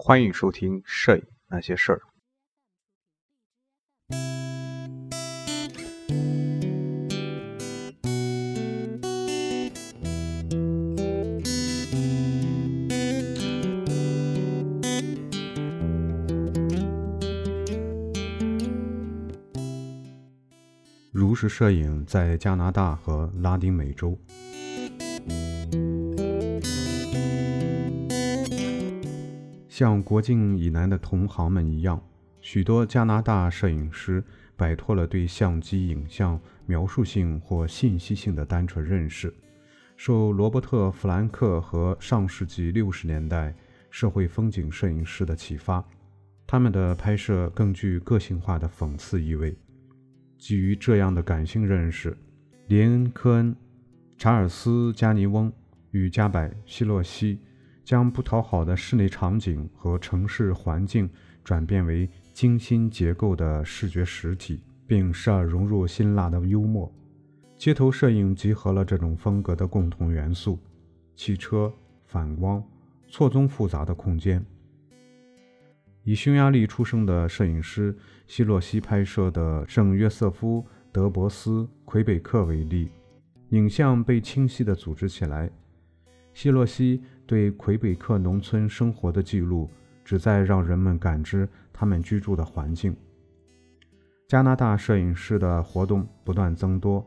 欢迎收听《摄影那些事儿》。如实摄影在加拿大和拉丁美洲。像国境以南的同行们一样，许多加拿大摄影师摆脱了对相机影像描述性或信息性的单纯认识，受罗伯特·弗兰克和上世纪六十年代社会风景摄影师的启发，他们的拍摄更具个性化的讽刺意味。基于这样的感性认识，连恩·科恩、查尔斯·加尼翁与加百·希洛西。将不讨好的室内场景和城市环境转变为精心结构的视觉实体，并时而融入辛辣的幽默。街头摄影集合了这种风格的共同元素：汽车、反光、错综复杂的空间。以匈牙利出生的摄影师希洛西拍摄的圣约瑟夫·德伯斯魁北克为例，影像被清晰地组织起来。希洛西。对魁北克农村生活的记录，旨在让人们感知他们居住的环境。加拿大摄影师的活动不断增多，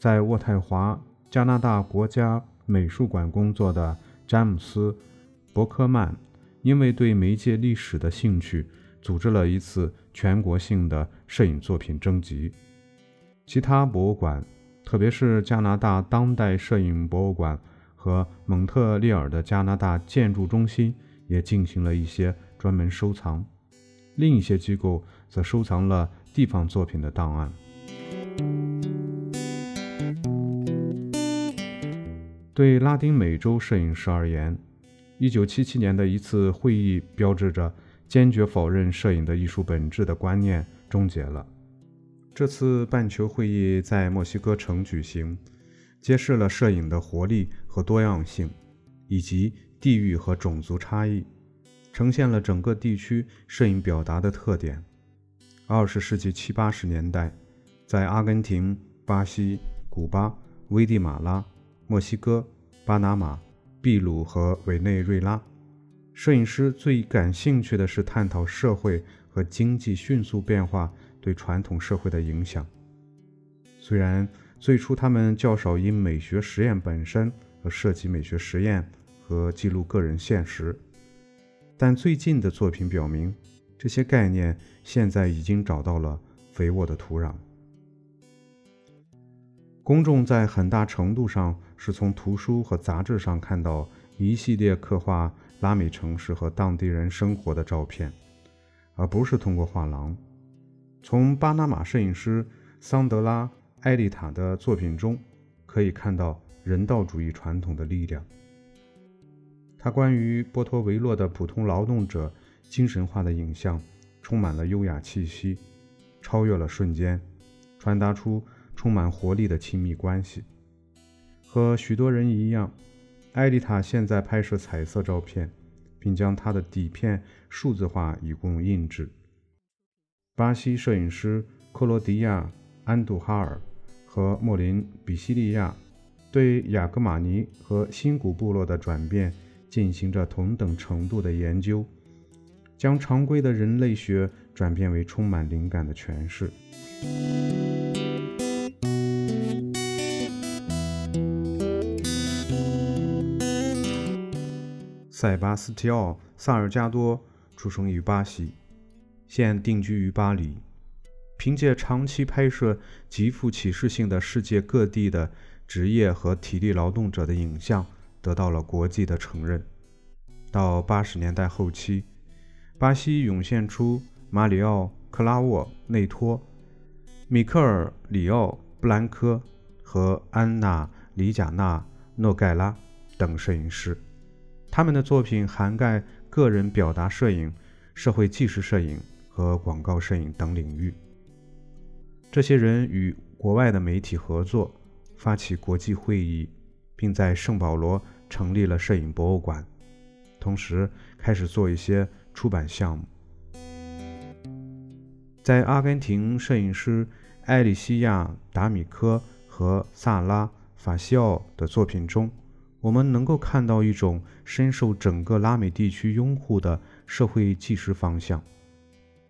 在渥太华加拿大国家美术馆工作的詹姆斯·伯克曼，因为对媒介历史的兴趣，组织了一次全国性的摄影作品征集。其他博物馆，特别是加拿大当代摄影博物馆。和蒙特利尔的加拿大建筑中心也进行了一些专门收藏，另一些机构则收藏了地方作品的档案。对拉丁美洲摄影师而言，1977年的一次会议标志着坚决否认摄影的艺术本质的观念终结了。这次半球会议在墨西哥城举行。揭示了摄影的活力和多样性，以及地域和种族差异，呈现了整个地区摄影表达的特点。二十世纪七八十年代，在阿根廷、巴西、古巴、危地马拉、墨西哥、巴拿马、秘鲁和委内瑞拉，摄影师最感兴趣的是探讨社会和经济迅速变化对传统社会的影响。虽然。最初，他们较少以美学实验本身和涉及美学实验和记录个人现实，但最近的作品表明，这些概念现在已经找到了肥沃的土壤。公众在很大程度上是从图书和杂志上看到一系列刻画拉美城市和当地人生活的照片，而不是通过画廊。从巴拿马摄影师桑德拉。艾丽塔的作品中，可以看到人道主义传统的力量。他关于波托维洛的普通劳动者精神化的影像，充满了优雅气息，超越了瞬间，传达出充满活力的亲密关系。和许多人一样，艾丽塔现在拍摄彩色照片，并将她的底片数字化以供印制。巴西摄影师克罗迪亚·安杜哈尔。和莫林·比西利亚对雅各马尼和新古部落的转变进行着同等程度的研究，将常规的人类学转变为充满灵感的诠释。塞巴斯蒂奥·萨尔加多出生于巴西，现定居于巴黎。凭借长期拍摄极富启示性的世界各地的职业和体力劳动者的影像，得到了国际的承认。到八十年代后期，巴西涌现出马里奥·克拉沃内托、米克尔·里奥·布兰科和安娜·里贾纳·诺盖拉等摄影师，他们的作品涵盖个人表达摄影、社会纪实摄影和广告摄影等领域。这些人与国外的媒体合作，发起国际会议，并在圣保罗成立了摄影博物馆。同时开始做一些出版项目。在阿根廷摄影师埃里西亚·达米科和萨拉·法西奥的作品中，我们能够看到一种深受整个拉美地区拥护的社会纪实方向。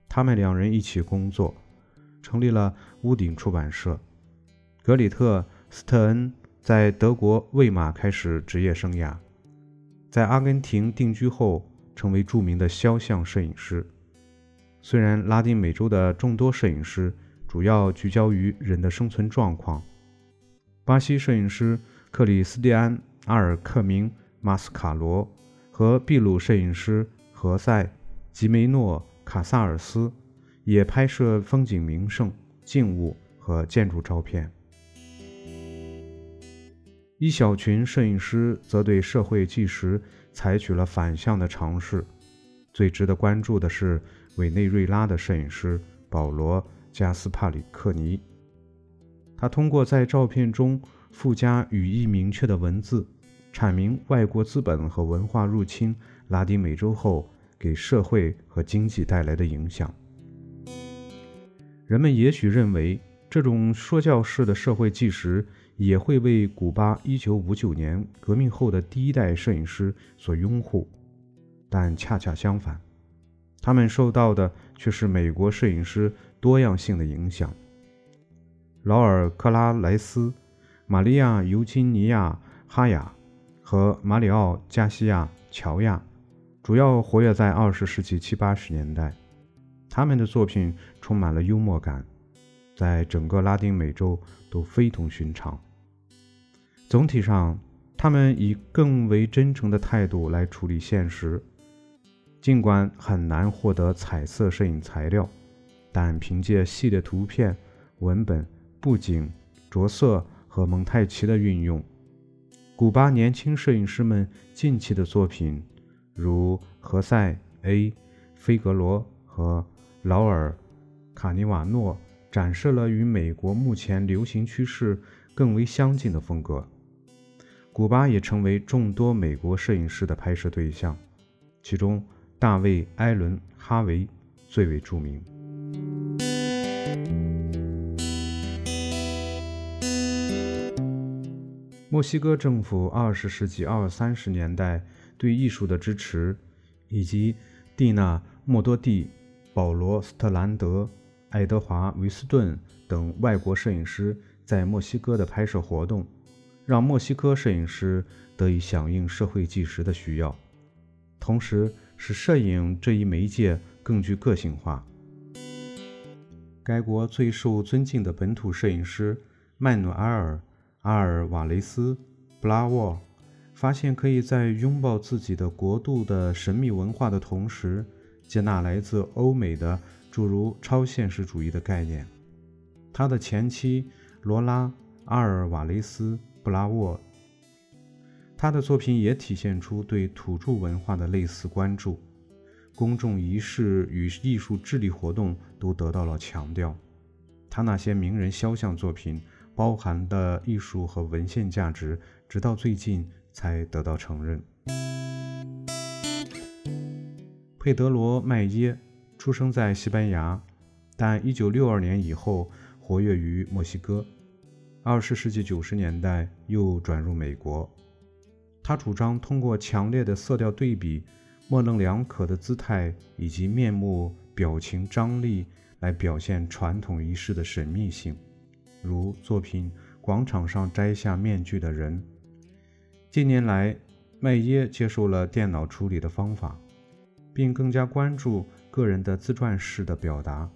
他们两人一起工作，成立了屋顶出版社。格里特·斯特恩在德国魏玛开始职业生涯，在阿根廷定居后，成为著名的肖像摄影师。虽然拉丁美洲的众多摄影师主要聚焦于人的生存状况，巴西摄影师克里斯蒂安·阿尔克明·马斯卡罗和秘鲁摄影师何塞·吉梅诺·卡萨尔斯也拍摄风景名胜、静物和建筑照片。一小群摄影师则对社会纪实采取了反向的尝试。最值得关注的是。委内瑞拉的摄影师保罗·加斯帕里克尼，他通过在照片中附加语义明确的文字，阐明外国资本和文化入侵拉丁美洲后给社会和经济带来的影响。人们也许认为，这种说教式的社会纪实也会为古巴1959年革命后的第一代摄影师所拥护，但恰恰相反。他们受到的却是美国摄影师多样性的影响。劳尔·克拉莱斯、玛利亚·尤金尼亚·哈雅和马里奥·加西亚·乔亚主要活跃在20世纪七八十年代。他们的作品充满了幽默感，在整个拉丁美洲都非同寻常。总体上，他们以更为真诚的态度来处理现实。尽管很难获得彩色摄影材料，但凭借系列图片、文本、布景、着色和蒙太奇的运用，古巴年轻摄影师们近期的作品，如何塞 ·A· 菲格罗和劳尔·卡尼瓦诺，展示了与美国目前流行趋势更为相近的风格。古巴也成为众多美国摄影师的拍摄对象，其中。大卫·艾伦·哈维最为著名。墨西哥政府二十世纪二三十年代对艺术的支持，以及蒂娜·莫多蒂、保罗·斯特兰德、爱德华·维斯顿等外国摄影师在墨西哥的拍摄活动，让墨西哥摄影师得以响应社会纪实的需要，同时。使摄影这一媒介更具个性化。该国最受尊敬的本土摄影师曼努埃尔·阿尔瓦雷斯·布拉沃发现，可以在拥抱自己的国度的神秘文化的同时，接纳来自欧美的诸如超现实主义的概念。他的前妻罗拉·阿尔瓦雷斯·布拉沃。他的作品也体现出对土著文化的类似关注，公众仪式与艺术智力活动都得到了强调。他那些名人肖像作品包含的艺术和文献价值，直到最近才得到承认。佩德罗·麦耶出生在西班牙，但1962年以后活跃于墨西哥，20世纪90年代又转入美国。他主张通过强烈的色调对比、模棱两可的姿态以及面目表情张力来表现传统仪式的神秘性，如作品《广场上摘下面具的人》。近年来，麦耶接受了电脑处理的方法，并更加关注个人的自传式的表达。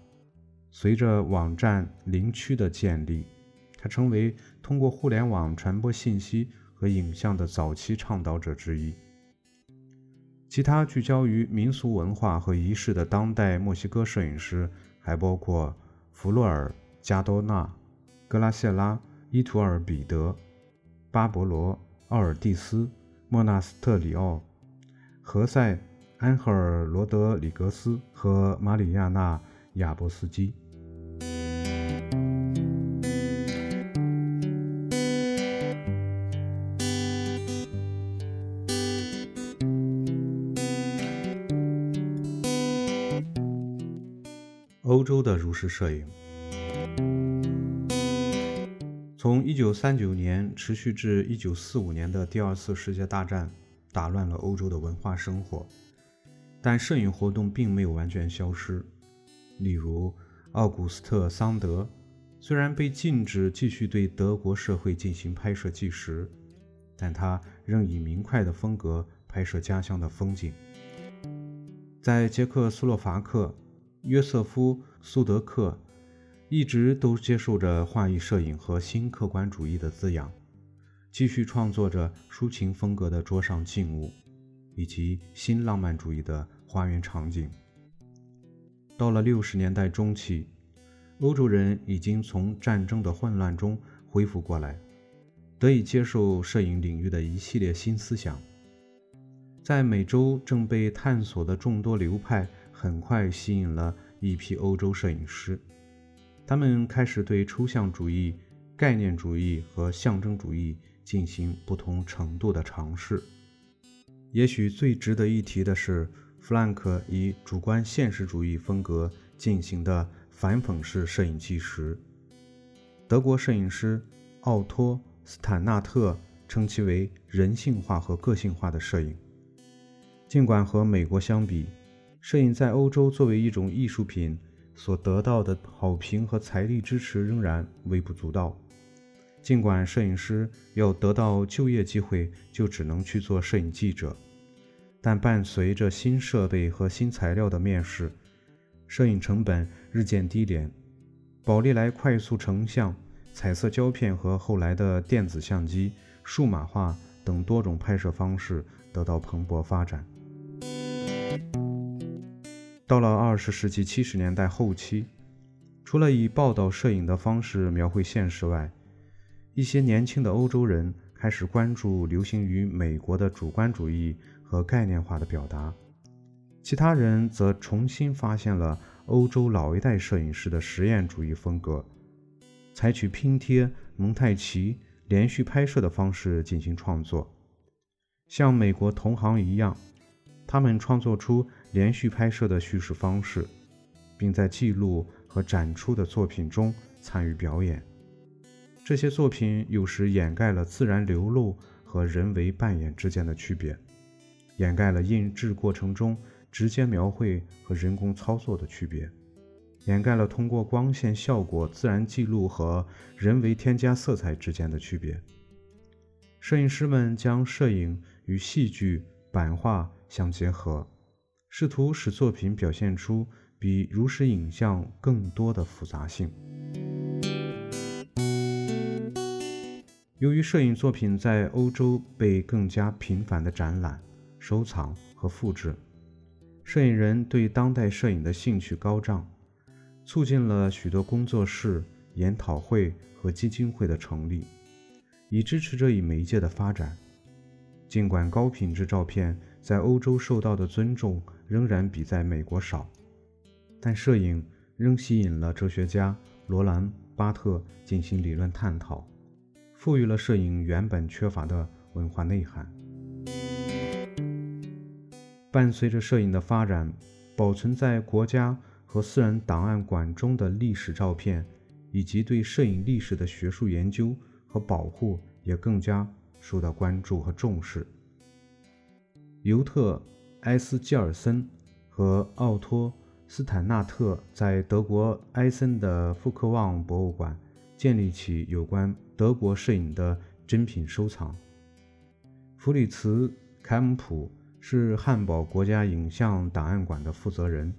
随着网站灵区的建立，他成为通过互联网传播信息。和影像的早期倡导者之一。其他聚焦于民俗文化和仪式的当代墨西哥摄影师还包括弗洛尔·加多纳、格拉谢拉·伊图尔彼得、巴勃罗·奥尔蒂斯、莫纳斯特里奥、何塞·安赫尔罗德里格斯和马里亚纳亚波斯基。欧洲的如是摄影。从一九三九年持续至一九四五年的第二次世界大战打乱了欧洲的文化生活。但摄影活动并没有完全消失。例如，奥古斯特·桑德虽然被禁止继续对德国社会进行拍摄纪实，但他仍以明快的风格拍摄家乡的风景。在捷克斯洛伐克，约瑟夫·苏德克。一直都接受着画意摄影和新客观主义的滋养，继续创作着抒情风格的桌上静物，以及新浪漫主义的花园场景。到了六十年代中期，欧洲人已经从战争的混乱中恢复过来，得以接受摄影领域的一系列新思想。在美洲正被探索的众多流派，很快吸引了一批欧洲摄影师。他们开始对抽象主义、概念主义和象征主义进行不同程度的尝试。也许最值得一提的是，弗兰克以主观现实主义风格进行的反讽式摄影纪实。德国摄影师奥托·斯坦纳特称其为人性化和个性化的摄影。尽管和美国相比，摄影在欧洲作为一种艺术品。所得到的好评和财力支持仍然微不足道。尽管摄影师要得到就业机会，就只能去做摄影记者，但伴随着新设备和新材料的面世，摄影成本日渐低廉。宝丽来快速成像、彩色胶片和后来的电子相机、数码化等多种拍摄方式得到蓬勃发展。到了二十世纪七十年代后期，除了以报道摄影的方式描绘现实外，一些年轻的欧洲人开始关注流行于美国的主观主义和概念化的表达，其他人则重新发现了欧洲老一代摄影师的实验主义风格，采取拼贴、蒙太奇、连续拍摄的方式进行创作，像美国同行一样。他们创作出连续拍摄的叙事方式，并在记录和展出的作品中参与表演。这些作品有时掩盖了自然流露和人为扮演之间的区别，掩盖了印制过程中直接描绘和人工操作的区别，掩盖了通过光线效果自然记录和人为添加色彩之间的区别。摄影师们将摄影与戏剧、版画。相结合，试图使作品表现出比如实影像更多的复杂性。由于摄影作品在欧洲被更加频繁的展览、收藏和复制，摄影人对当代摄影的兴趣高涨，促进了许多工作室、研讨会和基金会的成立，以支持这一媒介的发展。尽管高品质照片，在欧洲受到的尊重仍然比在美国少，但摄影仍吸引了哲学家罗兰·巴特进行理论探讨，赋予了摄影原本缺乏的文化内涵。伴随着摄影的发展，保存在国家和私人档案馆中的历史照片，以及对摄影历史的学术研究和保护也更加受到关注和重视。尤特·埃斯基尔森和奥托·斯坦纳特在德国埃森的福克旺博物馆建立起有关德国摄影的珍品收藏。弗里茨·凯姆普是汉堡国家影像档案馆的负责人，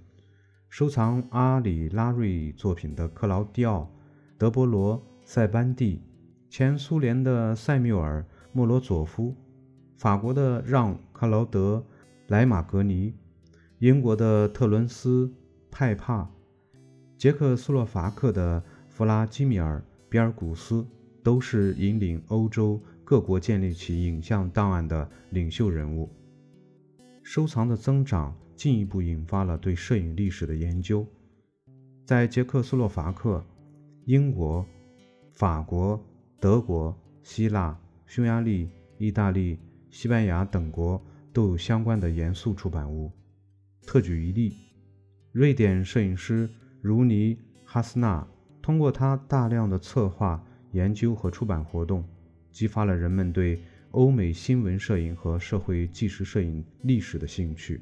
收藏阿里·拉瑞作品的克劳迪奥·德波罗·塞班蒂，前苏联的塞缪尔·莫罗佐夫。法国的让·克劳德·莱马格尼，英国的特伦斯·派帕，捷克斯洛伐克的弗拉基米尔·比尔古斯，都是引领欧洲各国建立起影像档案的领袖人物。收藏的增长进一步引发了对摄影历史的研究。在捷克斯洛伐克、英国、法国、德国、希腊、匈牙利、意大利。西班牙等国都有相关的严肃出版物。特举一例，瑞典摄影师如尼·哈斯纳通过他大量的策划、研究和出版活动，激发了人们对欧美新闻摄影和社会纪实摄影历史的兴趣。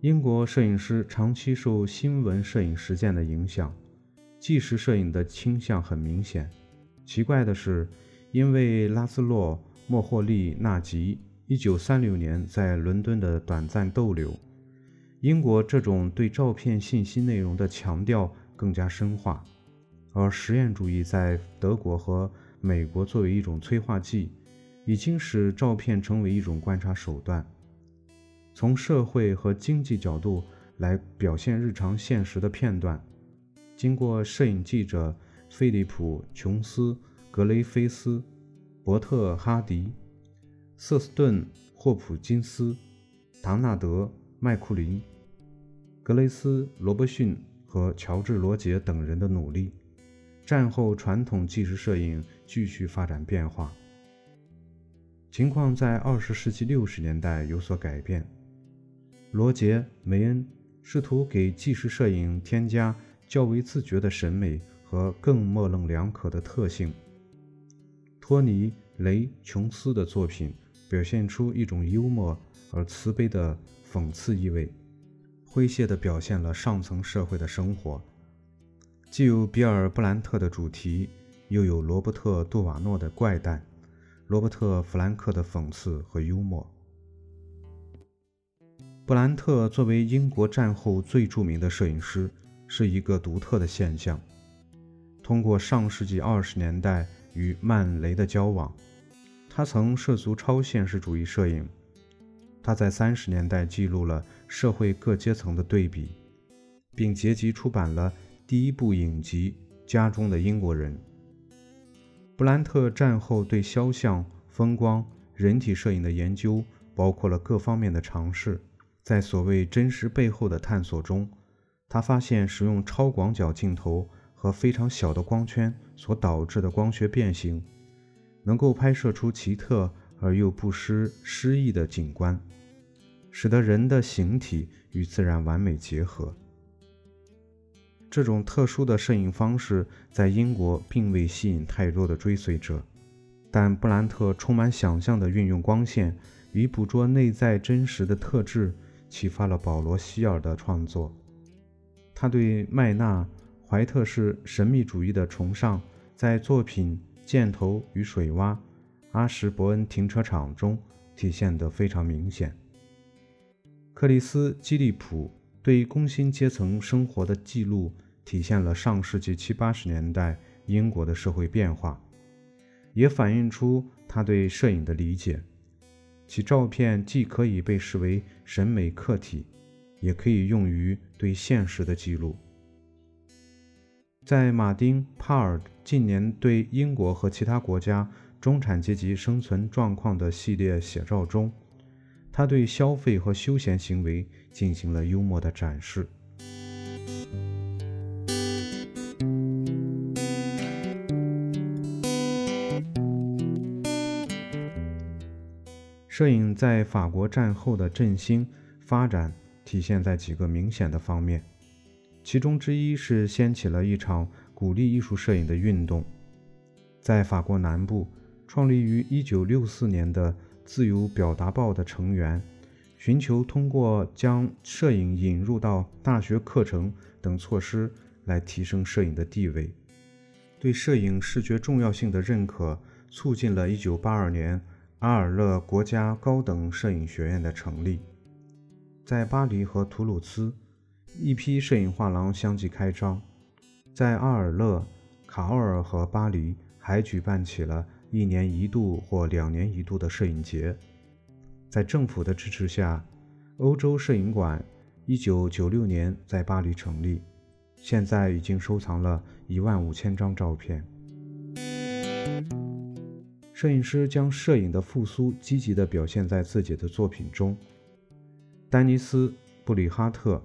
英国摄影师长期受新闻摄影实践的影响，纪实摄影的倾向很明显。奇怪的是，因为拉斯洛·莫霍利纳吉1936年在伦敦的短暂逗留，英国这种对照片信息内容的强调更加深化，而实验主义在德国和美国作为一种催化剂，已经使照片成为一种观察手段。从社会和经济角度来表现日常现实的片段，经过摄影记者菲利普·琼斯、格雷菲斯、伯特·哈迪、瑟斯顿·霍普金斯、唐纳德·麦库林、格雷斯·罗伯逊和乔治·罗杰等人的努力，战后传统纪实摄影继续发展变化。情况在二十世纪六十年代有所改变。罗杰·梅恩试图给纪实摄影添加较为自觉的审美和更模棱两可的特性。托尼·雷·琼斯的作品表现出一种幽默而慈悲的讽刺意味，诙谐地表现了上层社会的生活。既有比尔·布兰特的主题，又有罗伯特·杜瓦诺的怪诞，罗伯特·弗兰克的讽刺和幽默。布兰特作为英国战后最著名的摄影师，是一个独特的现象。通过上世纪二十年代与曼雷的交往，他曾涉足超现实主义摄影。他在三十年代记录了社会各阶层的对比，并结集出版了第一部影集《家中的英国人》。布兰特战后对肖像、风光、人体摄影的研究，包括了各方面的尝试。在所谓真实背后的探索中，他发现使用超广角镜头和非常小的光圈所导致的光学变形，能够拍摄出奇特而又不失诗意的景观，使得人的形体与自然完美结合。这种特殊的摄影方式在英国并未吸引太多的追随者，但布兰特充满想象的运用光线与捕捉内在真实的特质。启发了保罗·希尔的创作。他对麦纳·怀特式神秘主义的崇尚，在作品《箭头与水洼》《阿什伯恩停车场》中体现得非常明显。克里斯·基利普对工薪阶层生活的记录，体现了上世纪七八十年代英国的社会变化，也反映出他对摄影的理解。其照片既可以被视为审美客体，也可以用于对现实的记录。在马丁·帕尔近年对英国和其他国家中产阶级生存状况的系列写照中，他对消费和休闲行为进行了幽默的展示。摄影在法国战后的振兴发展体现在几个明显的方面，其中之一是掀起了一场鼓励艺术摄影的运动。在法国南部，创立于1964年的《自由表达报》的成员，寻求通过将摄影引入到大学课程等措施来提升摄影的地位。对摄影视觉重要性的认可，促进了1982年。阿尔勒国家高等摄影学院的成立，在巴黎和图鲁兹，一批摄影画廊相继开张。在阿尔勒、卡奥尔和巴黎，还举办起了一年一度或两年一度的摄影节。在政府的支持下，欧洲摄影馆1996年在巴黎成立，现在已经收藏了一万五千张照片。摄影师将摄影的复苏积极地表现在自己的作品中。丹尼斯·布里哈特、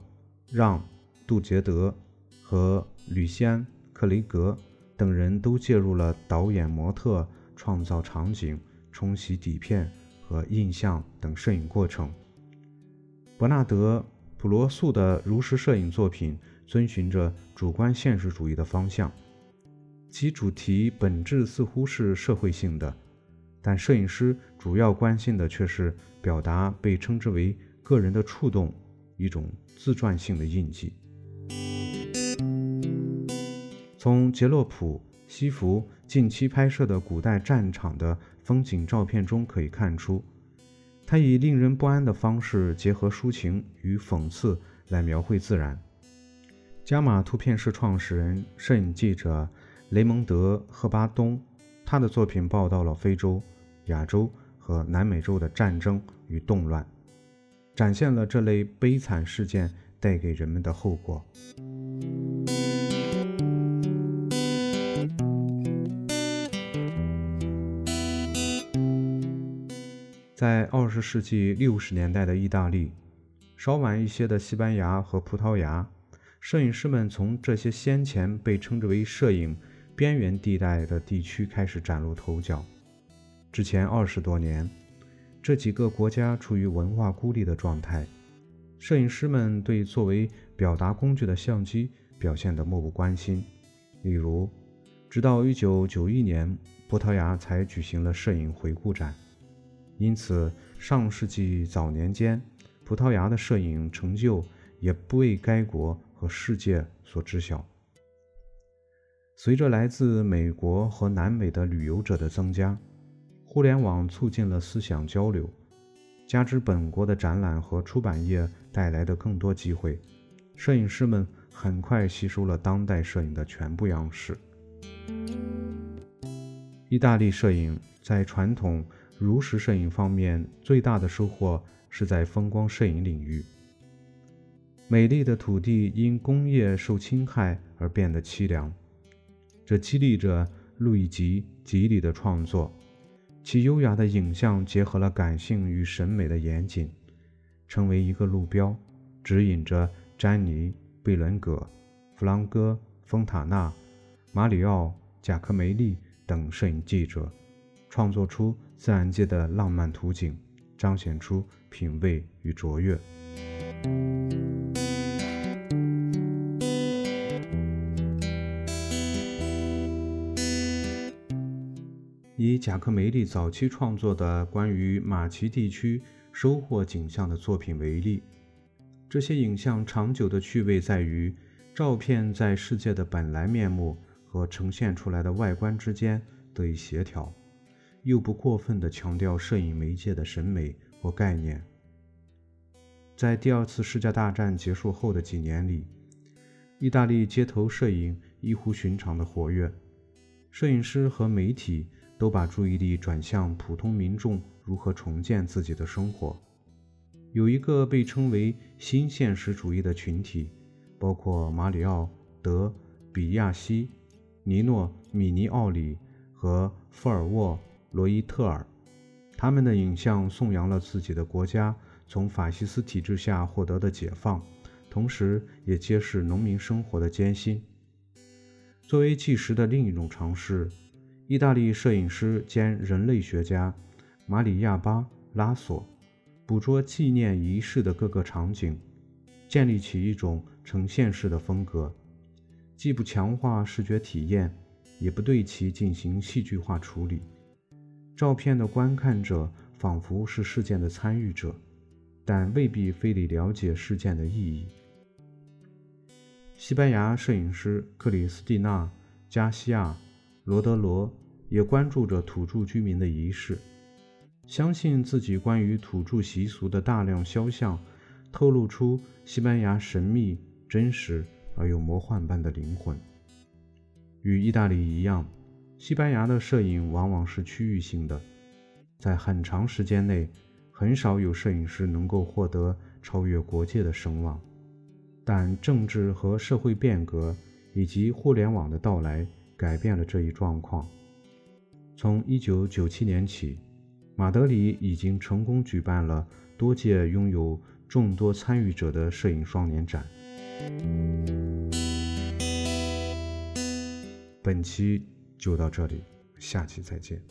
让·杜杰德和吕西安·克雷格等人都介入了导演、模特、创造场景、冲洗底片和印象等摄影过程。伯纳德·普罗素的如实摄影作品遵循着主观现实主义的方向，其主题本质似乎是社会性的，但摄影师主要关心的却是表达被称之为个人的触动，一种自传性的印记。从杰洛普西弗近期拍摄的古代战场的风景照片中可以看出。他以令人不安的方式结合抒情与讽刺来描绘自然。加马图片社创始人、摄影记者雷蒙德·赫巴东，他的作品报道了非洲、亚洲和南美洲的战争与动乱，展现了这类悲惨事件带给人们的后果。在二十世纪六十年代的意大利，稍晚一些的西班牙和葡萄牙，摄影师们从这些先前被称之为摄影边缘地带的地区开始崭露头角。之前二十多年，这几个国家处于文化孤立的状态，摄影师们对作为表达工具的相机表现得漠不关心。例如，直到一九九一年，葡萄牙才举行了摄影回顾展。因此，上世纪早年间，葡萄牙的摄影成就也不为该国和世界所知晓。随着来自美国和南美的旅游者的增加，互联网促进了思想交流，加之本国的展览和出版业带来的更多机会，摄影师们很快吸收了当代摄影的全部样式。意大利摄影在传统。如实摄影方面最大的收获是在风光摄影领域。美丽的土地因工业受侵害而变得凄凉，这激励着路易吉·吉里的创作。其优雅的影像结合了感性与审美的严谨，成为一个路标，指引着詹妮·贝伦葛、弗朗哥·丰塔纳、马里奥·贾科梅利等摄影记者。创作出自然界的浪漫图景，彰显出品味与卓越。以贾克梅利早期创作的关于马奇地区收获景象的作品为例，这些影像长久的趣味在于，照片在世界的本来面目和呈现出来的外观之间得以协调。又不过分地强调摄影媒介的审美或概念。在第二次世界大战结束后的几年里，意大利街头摄影异乎寻常的活跃，摄影师和媒体都把注意力转向普通民众如何重建自己的生活。有一个被称为新现实主义的群体，包括马里奥·德·比亚西、尼诺·米尼奥里和富尔沃。罗伊特尔，他们的影像颂扬了自己的国家从法西斯体制下获得的解放，同时也揭示农民生活的艰辛。作为纪实的另一种尝试，意大利摄影师兼人类学家马里亚巴拉索捕捉纪念仪式的各个场景，建立起一种呈现式的风格，既不强化视觉体验，也不对其进行戏剧化处理。照片的观看者仿佛是事件的参与者，但未必非得了解事件的意义。西班牙摄影师克里斯蒂娜·加西亚·罗德罗也关注着土著居民的仪式，相信自己关于土著习俗的大量肖像，透露出西班牙神秘、真实而又魔幻般的灵魂。与意大利一样。西班牙的摄影往往是区域性的，在很长时间内，很少有摄影师能够获得超越国界的声望。但政治和社会变革以及互联网的到来，改变了这一状况。从1997年起，马德里已经成功举办了多届拥有众多参与者的摄影双年展。本期。就到这里，下期再见。